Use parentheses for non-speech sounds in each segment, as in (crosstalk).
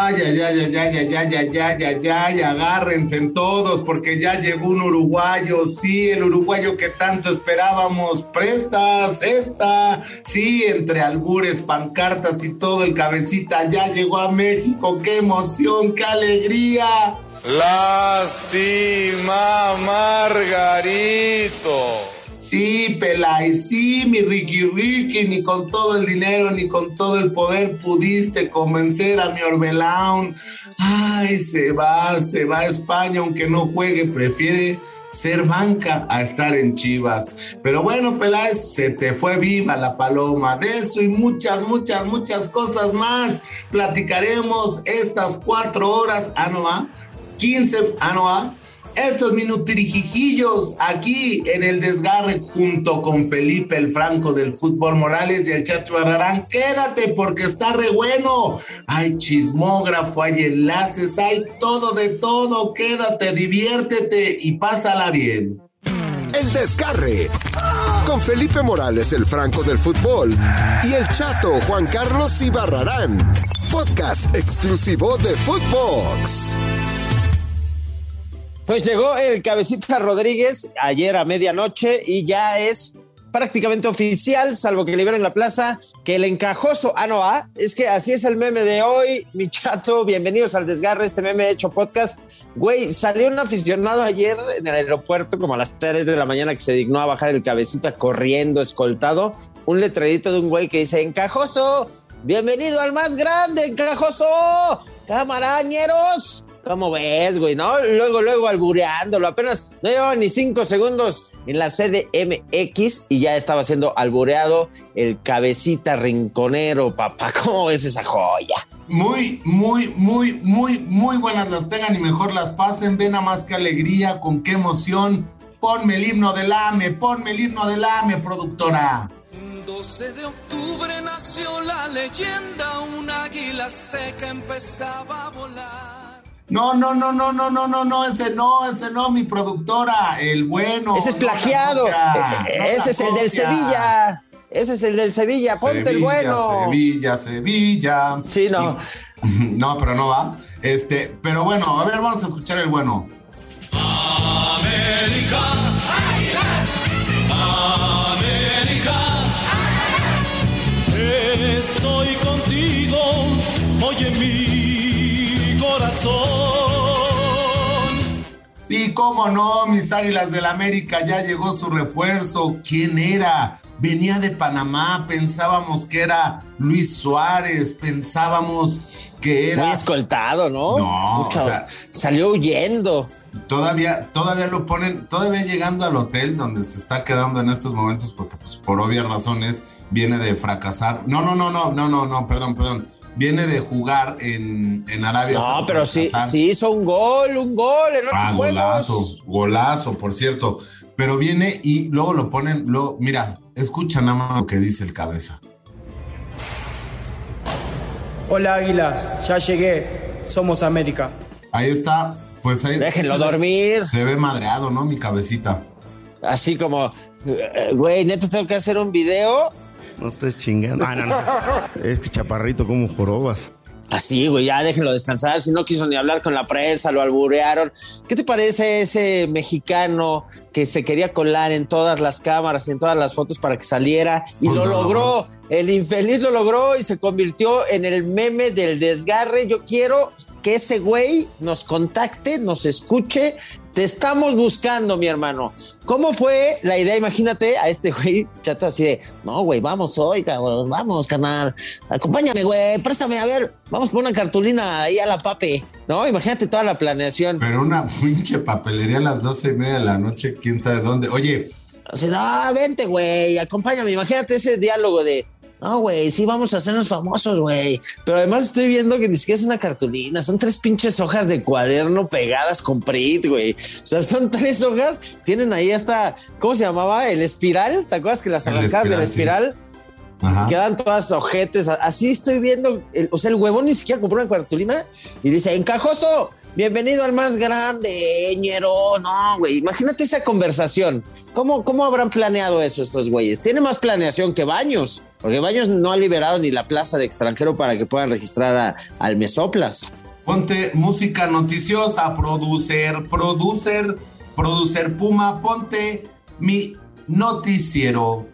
Ay, ay, ay, ay, ay, ay, ay, ay, ay, ay, ay, agárrense en todos porque ya llegó un uruguayo, sí, el uruguayo que tanto esperábamos, prestas, esta, sí, entre albures, pancartas y todo el cabecita, ya llegó a México, qué emoción, qué alegría. Lástima, Margarito. Sí, Pelay, sí, mi Ricky Ricky, ni con todo el dinero ni con todo el poder pudiste convencer a mi Orbelán. Ay, se va, se va a España, aunque no juegue, prefiere ser banca a estar en Chivas. Pero bueno, Peláez, se te fue viva la paloma. De eso y muchas, muchas, muchas cosas más. Platicaremos estas cuatro horas. Ah, no va. 15, ah, no va estos minutirijijillos aquí en el desgarre junto con Felipe el Franco del Fútbol Morales y el Chato Barrarán. Quédate porque está re bueno. Hay chismógrafo, hay enlaces, hay todo de todo. Quédate, diviértete y pásala bien. El desgarre con Felipe Morales el Franco del Fútbol y el Chato Juan Carlos Ibarrarán. Podcast exclusivo de Footbox. Pues llegó el cabecita Rodríguez ayer a medianoche y ya es prácticamente oficial, salvo que liberen la plaza, que el encajoso, ah, no, ah, es que así es el meme de hoy, mi chato, bienvenidos al desgarre, este meme hecho podcast. Güey, salió un aficionado ayer en el aeropuerto como a las 3 de la mañana que se dignó a bajar el cabecita corriendo, escoltado, un letrerito de un güey que dice, encajoso, bienvenido al más grande, encajoso, camarañeros. ¿Cómo ves, güey? ¿No? Luego, luego albureándolo. Apenas no llevaba ni cinco segundos en la CDMX y ya estaba siendo albureado el cabecita rinconero, papá. (laughs) ¿Cómo ves esa joya? Muy, muy, muy, muy, muy buenas las tengan y mejor las pasen. Ven a más que alegría, con qué emoción. Ponme el himno del AME, ponme el himno del AME, productora. 12 de octubre nació la leyenda, un águila azteca empezaba a volar. No, no, no, no, no, no, no, no, ese no, ese no, mi productora, el bueno. Ese es plagiado. (laughs) ese es el del Sevilla. Ese es el del Sevilla, ponte el bueno. Sevilla, Sevilla. Sí, no. (laughs) no, pero no va. Este, pero bueno, a ver, vamos a escuchar el bueno. América. América. Estoy contigo, oye mi corazón. Y cómo no, mis Águilas del América, ya llegó su refuerzo. ¿Quién era? Venía de Panamá, pensábamos que era Luis Suárez, pensábamos que era... Muy escoltado, ¿no? No, o sea, salió huyendo. Todavía, todavía lo ponen, todavía llegando al hotel donde se está quedando en estos momentos, porque pues, por obvias razones viene de fracasar. No, no, no, no, no, no, no, perdón, perdón viene de jugar en, en Arabia No, pero sí, sí hizo un gol, un gol en ah, golazo, golazo, por cierto. Pero viene y luego lo ponen, lo, mira, escucha nada más lo que dice el cabeza. Hola Águilas, ya llegué, somos América. Ahí está, pues ahí. Déjenlo dormir. Se ve madreado, ¿no? Mi cabecita. Así como, eh, güey, neta tengo que hacer un video no estés chingando. Ah, no, no. (laughs) es que chaparrito como jorobas. Así, güey, ya déjenlo descansar. Si no quiso ni hablar con la prensa, lo alburearon. ¿Qué te parece ese mexicano que se quería colar en todas las cámaras y en todas las fotos para que saliera y pues lo logró? El infeliz lo logró y se convirtió en el meme del desgarre. Yo quiero que ese güey nos contacte, nos escuche te estamos buscando, mi hermano. ¿Cómo fue la idea? Imagínate a este güey chato así de, no, güey, vamos hoy, cabrón, vamos, canal. Acompáñame, güey, préstame, a ver, vamos por una cartulina ahí a la pape, ¿no? Imagínate toda la planeación. Pero una pinche papelería a las doce y media de la noche, quién sabe dónde. Oye. Sea, no, vente, güey, acompáñame. Imagínate ese diálogo de, no, güey, sí vamos a hacernos famosos, güey. Pero además estoy viendo que ni siquiera es una cartulina, son tres pinches hojas de cuaderno pegadas con Prit, güey. O sea, son (laughs) tres hojas, tienen ahí hasta, ¿cómo se llamaba? El espiral. ¿Te acuerdas que las arrancadas del espiral? Quedan todas ojetes. Así estoy viendo. o sea, el huevón ni siquiera compró una cartulina y dice: Encajoso, bienvenido al más grande, ñero. No, güey, imagínate esa conversación. ¿Cómo, ¿Cómo habrán planeado eso estos güeyes? Tiene más planeación que Baños, porque Baños no ha liberado ni la plaza de extranjero para que puedan registrar al Mesoplas. Ponte música noticiosa, producer, producer, producer Puma, ponte mi noticiero.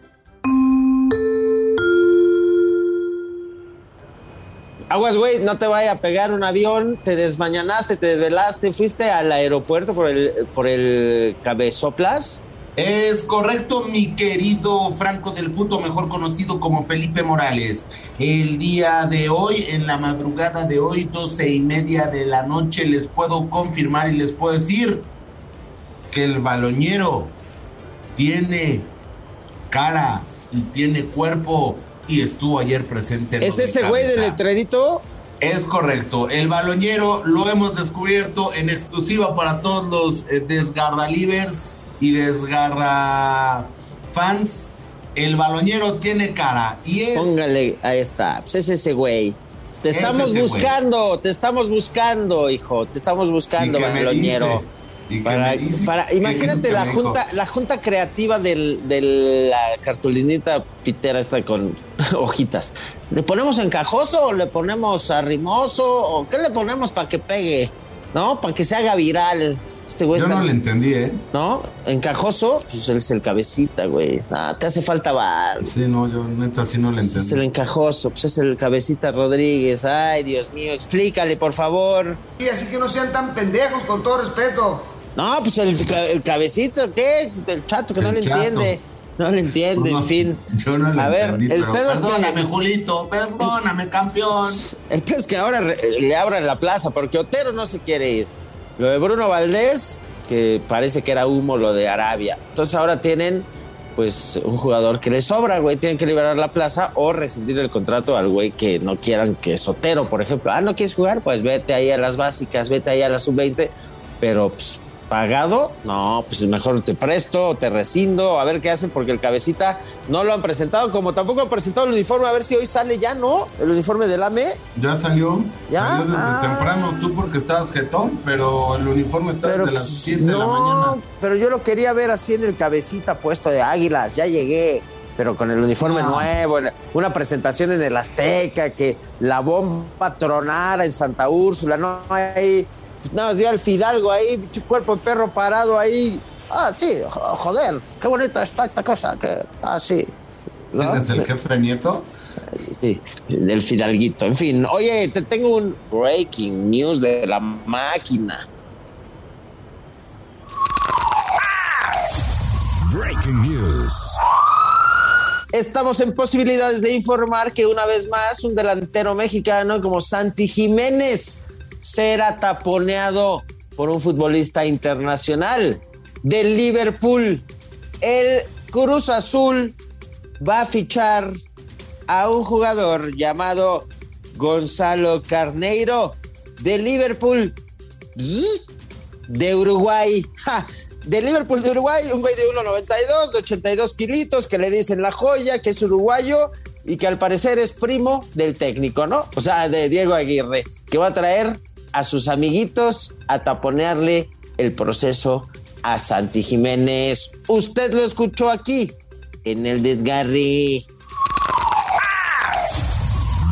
Aguas, güey, no te vaya a pegar un avión, te desmañanaste, te desvelaste, fuiste al aeropuerto por el, por el cabezoplas. Es correcto, mi querido Franco del Futo, mejor conocido como Felipe Morales. El día de hoy, en la madrugada de hoy, doce y media de la noche, les puedo confirmar y les puedo decir que el baloñero tiene cara y tiene cuerpo y estuvo ayer presente. en ¿Es ese güey del letrerito? Es correcto. El baloñero lo hemos descubierto en exclusiva para todos los eh, desgarra livers y desgarra fans. El baloñero tiene cara y es Póngale, ahí está. Pues es ese güey. Te Es estamos güey. buscando, te estamos buscando, hijo. Te estamos buscando, ¿Y qué me baloñero. dice? ¿Y qué Para, para- ¿Qué imagínate la junta, la junta creativa del, de la cartulinita pitera esta con (laughs) hojitas. ¿Le ponemos encajoso o le ponemos arrimoso o qué le ponemos para que pegue? ¿No? Para que se haga viral. Este güey Yo está- no le entendí, ¿eh? ¿No? Encajoso, pues él es el cabecita, güey. Te hace falta bar. Sí, no, yo neta sí no le Es el entendí. encajoso, pues es el cabecita Rodríguez. Ay, Dios mío, explícale, por favor. Y así que no sean tan pendejos, con todo respeto. No, pues el, ca- el cabecito, ¿qué? El chato que no le chato. entiende. (laughs) No le entiende, No, en fin. Yo no le A ver, entendí, el pero pedo es que- perdóname, Julito, perdóname, campeón. El peor es que ahora le abran la plaza porque Otero no se quiere ir. Lo de Bruno Valdés, que parece que era humo lo de Arabia. Entonces ahora tienen pues un jugador que les sobra, güey, tienen que liberar la plaza o rescindir el contrato al güey que no quieran que es Otero, por ejemplo. Ah, ¿no quieres jugar? Pues vete ahí a las básicas, vete ahí a la sub-20, pero pues pagado, no, pues mejor te presto, te rescindo, a ver qué hacen, porque el cabecita no lo han presentado, como tampoco han presentado el uniforme, a ver si hoy sale ya, ¿no? El uniforme del AME. Ya salió, ¿Ya? salió desde Ah. temprano, tú porque estabas jetón, pero el uniforme está Pero desde las pues, 7 de la no, mañana. pero yo lo quería ver así en el cabecita puesto de águilas, ya llegué, pero con el uniforme No. nuevo, una presentación en el Azteca, que la bomba tronara en Santa Úrsula, no hay, nada más vi al Fidalgo ahí, cuerpo de perro parado ahí. Ah, sí, jo- joder, qué bonita está esta cosa, que, ah, sí. ¿no? ¿Quién es el jefe nieto? Sí, del Fidalguito. En fin, oye, te tengo un breaking news de la máquina. Breaking News. Estamos en posibilidades de informar que una vez más un delantero mexicano como Santi Jiménez será taponeado por un futbolista internacional del Liverpool. El Cruz Azul va a fichar a un jugador llamado Gonzalo Carneiro de Liverpool de Uruguay. De Liverpool de Uruguay, un güey de 1.92, de 82 kilitos, que le dicen la joya, que es uruguayo y que al parecer es primo del técnico, ¿no? O sea, de Diego Aguirre, que va a traer a sus amiguitos a taponearle el proceso a Santi Jiménez. Usted lo escuchó aquí, en el desgarre.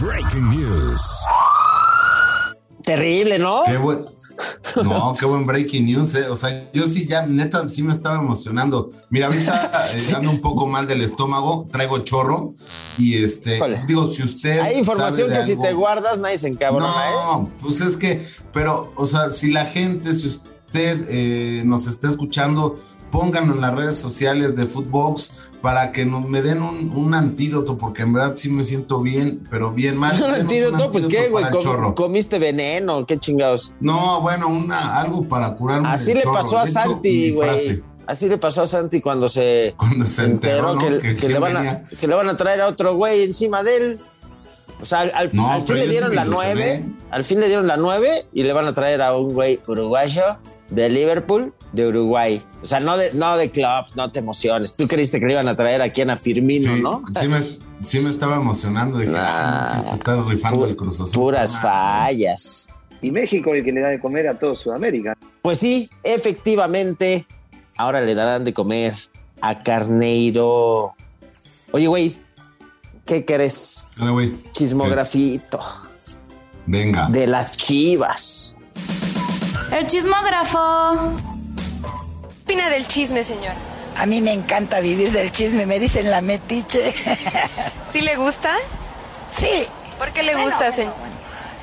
Breaking News. Terrible, ¿no? Qué buen, no, (laughs) qué buen breaking news, eh. O sea, yo sí ya, neta, sí me estaba emocionando. Mira, ahorita (laughs) eh, ando un poco mal del estómago, traigo chorro y este, Híjole. digo, si usted. Hay información que si te guardas nadie se encabrona, ¿eh? No, pues es que, pero, o sea, si la gente, si usted eh, nos está escuchando, pónganlo en las redes sociales de Footbox para que nos, me den un, un antídoto, porque en verdad sí me siento bien, pero bien mal. (laughs) No un antídoto, pues qué, güey, com- comiste veneno, qué chingados. No, bueno, una, algo para curarme. Así le chorro. pasó a hecho, Santi, güey. Así le pasó a Santi cuando se, Cuando se enteró, ¿no? que, Que que quién le van a, que le van a traer a otro güey encima de él. O sea, al, al- No, al fin le dieron la nueve. ilusioné. Al fin le dieron la nueve y le van a traer a un güey uruguayo de Liverpool, de Uruguay. O sea, no de, no de club, no te emociones. Tú creíste que le iban a traer aquí a Firmino, sí, ¿no? sí me, sí me estaba emocionando. Dije, Ah, ah, sí se está rifando el Cruz Azul. Puras Ah, fallas. Y México es el que le da de comer a todo Sudamérica. Pues sí, efectivamente, ahora le darán de comer a Carneiro. Oye, güey, ¿qué crees? ¿Qué, güey? Chismografito Venga. de las chivas. El chismógrafo. ¿Qué opina del chisme, señor? A mí me encanta vivir del chisme, me dicen la metiche. ¿Sí le gusta? Sí. ¿Por qué le Bueno, gusta, señor?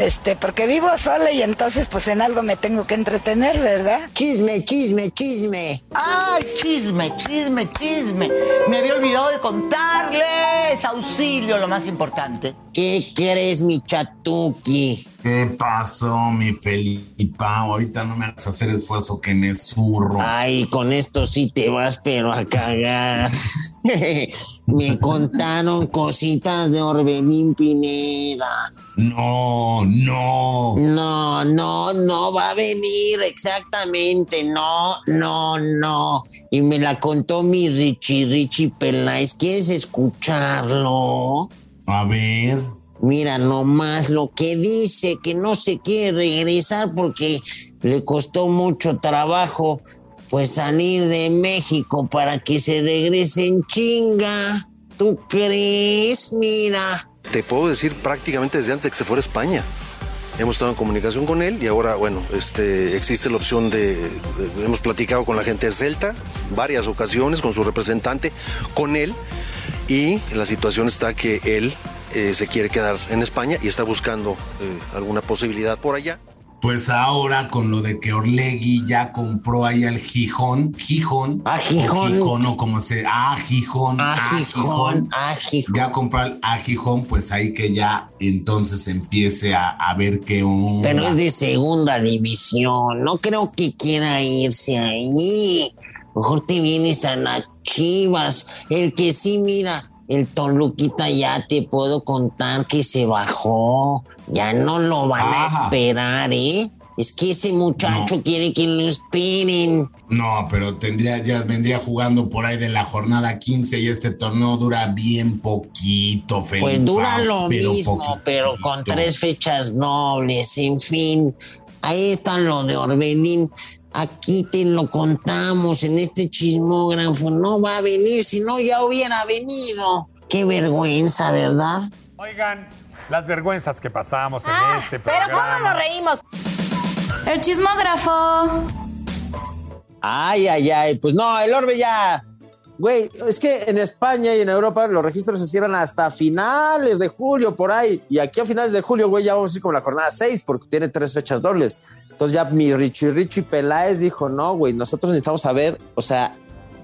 Este, porque vivo sola y entonces pues en algo me tengo que entretener, ¿verdad? Chisme, chisme, chisme. ¡Ay, chisme, chisme, chisme! Me había olvidado de contarles. Auxilio, lo más importante. ¿Qué crees, mi chatuki? ¿Qué pasó, mi Felipa? Ahorita no me hagas hacer esfuerzo que me zurro. Ay, con esto sí te vas, pero a cagar. (laughs) me contaron cositas de Orbelín Pineda. No, no. No, no, no va a venir exactamente. No, no, no. Y me la contó mi Richie, Richie Peláez. ¿Quieres escucharlo? A ver. Mira nomás lo que dice, que no se quiere regresar porque le costó mucho trabajo pues salir de México para que se regrese en chinga. ¿Tú crees? Mira. Te puedo decir prácticamente desde antes de que se fuera a España. Hemos estado en comunicación con él y ahora, bueno, este, existe la opción de, de- Hemos platicado con la gente de Celta varias ocasiones, con su representante, con él. Y la situación está que él eh, se quiere quedar en España y está buscando eh, alguna posibilidad por allá. Pues ahora con lo de que Orlegui ya compró ahí al Gijón, Gijón, Ah, Gijón. o Gijón o como se, ah, Gijón, Ah, ah, Gijón, ah, Gijón. ya compró al a Gijón, pues ahí que ya entonces empiece a, a ver qué onda. Pero es de segunda división. No creo que quiera irse ahí. Mejor te vienes a las chivas. El que sí, mira, el Toluquita ya te puedo contar que se bajó. Ya no lo van a esperar, ¿eh? Es que ese muchacho quiere que lo esperen. No, pero tendría, ya vendría jugando por ahí de la jornada 15 y este torneo dura bien poquito, Felipe. Pues dura lo pero mismo, poquito. pero con tres fechas dobles, en fin. Ahí está lo de Orbelín. Aquí te lo contamos en este chismógrafo. No va a venir, si no ya hubiera venido. Qué vergüenza, ¿verdad? Oigan, las vergüenzas que pasamos en Ah, este pero programa. ¿cómo nos reímos? El chismógrafo. Ay, ay, ay. Pues no, el Orbe ya. Güey, es que en España y en Europa los registros se cierran hasta finales de julio, por ahí. Y aquí a finales de julio, güey, ya vamos a ir con la jornada 6 porque tiene tres fechas dobles. Entonces ya mi Richie Richie Peláez dijo, no, güey, nosotros necesitamos saber, o sea,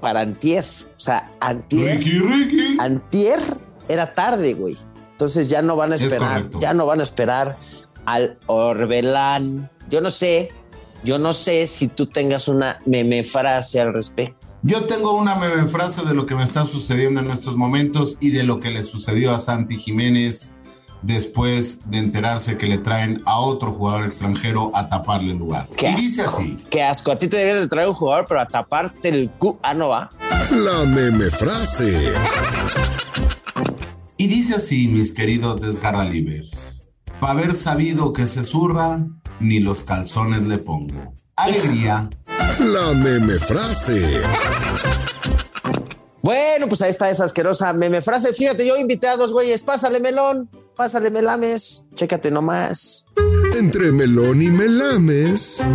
para antier. O sea, antier. Ricky, Ricky. Antier era tarde, güey. Entonces ya no van a Es esperar, ya no van a esperar al Orbelán. Yo no sé, yo no sé si tú tengas una meme frase al respecto. Yo tengo una meme frase de lo que me está sucediendo en estos momentos y de lo que le sucedió a Santi Jiménez después de enterarse que le traen a otro jugador extranjero a taparle el lugar. Qué y dice asco, así. Qué asco. A ti te debería de traer un jugador, pero a taparte el cu. Ah, no va. La meme frase. Y dice así, mis queridos desgarralibres. Pa' haber sabido que se zurra, ni los calzones le pongo. Alegría. La meme frase. Bueno, pues ahí está esa asquerosa meme frase. Fíjate, yo invité a dos güeyes. Pásale melón, pásale melames. Chécate nomás. Entre melón y melames.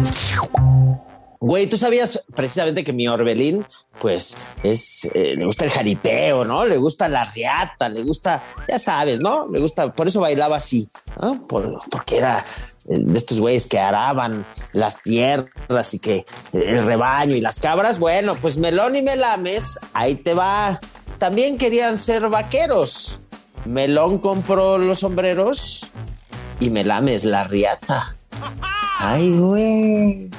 Güey, tú sabías precisamente que mi Orbelín, pues, es, eh, le gusta el jaripeo, ¿no? Le gusta la riata, le gusta, ya sabes, ¿no? Le gusta, por eso bailaba así, ¿no? Por- porque era eh, de estos güeyes que araban las tierras y que eh, el rebaño y las cabras. Bueno, pues Melón y Melames, ahí te va. También querían ser vaqueros. Melón compró los sombreros y Melames la riata. (laughs) Ay, güey.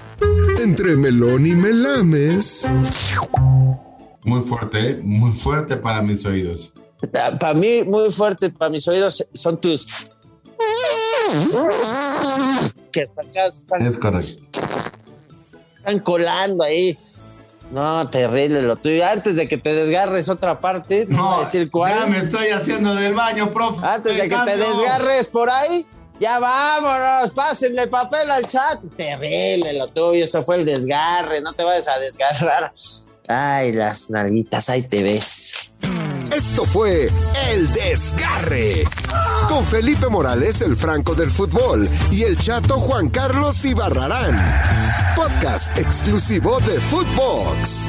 Entre melón y melames. Muy fuerte, ¿eh? muy fuerte para mis oídos. Para mí, muy fuerte, para mis oídos, son tus. Que hasta acá están, Es correcto. están colando ahí. No, terrible lo tuyo. Antes de que te desgarres otra parte, no, voy a decir cuál. Ya me estoy haciendo del baño, profe. Antes de que te desgarres por ahí, Ya vámonos, pásenle papel al chat. Terrible lo tuyo, esto fue el desgarre, no te vayas a desgarrar. Ay, las nalguitas, ahí te ves. Esto fue El Desgarre. Con Felipe Morales, el Franco del Fútbol, y el chato Juan Carlos Ibarrarán. Podcast exclusivo de Footbox.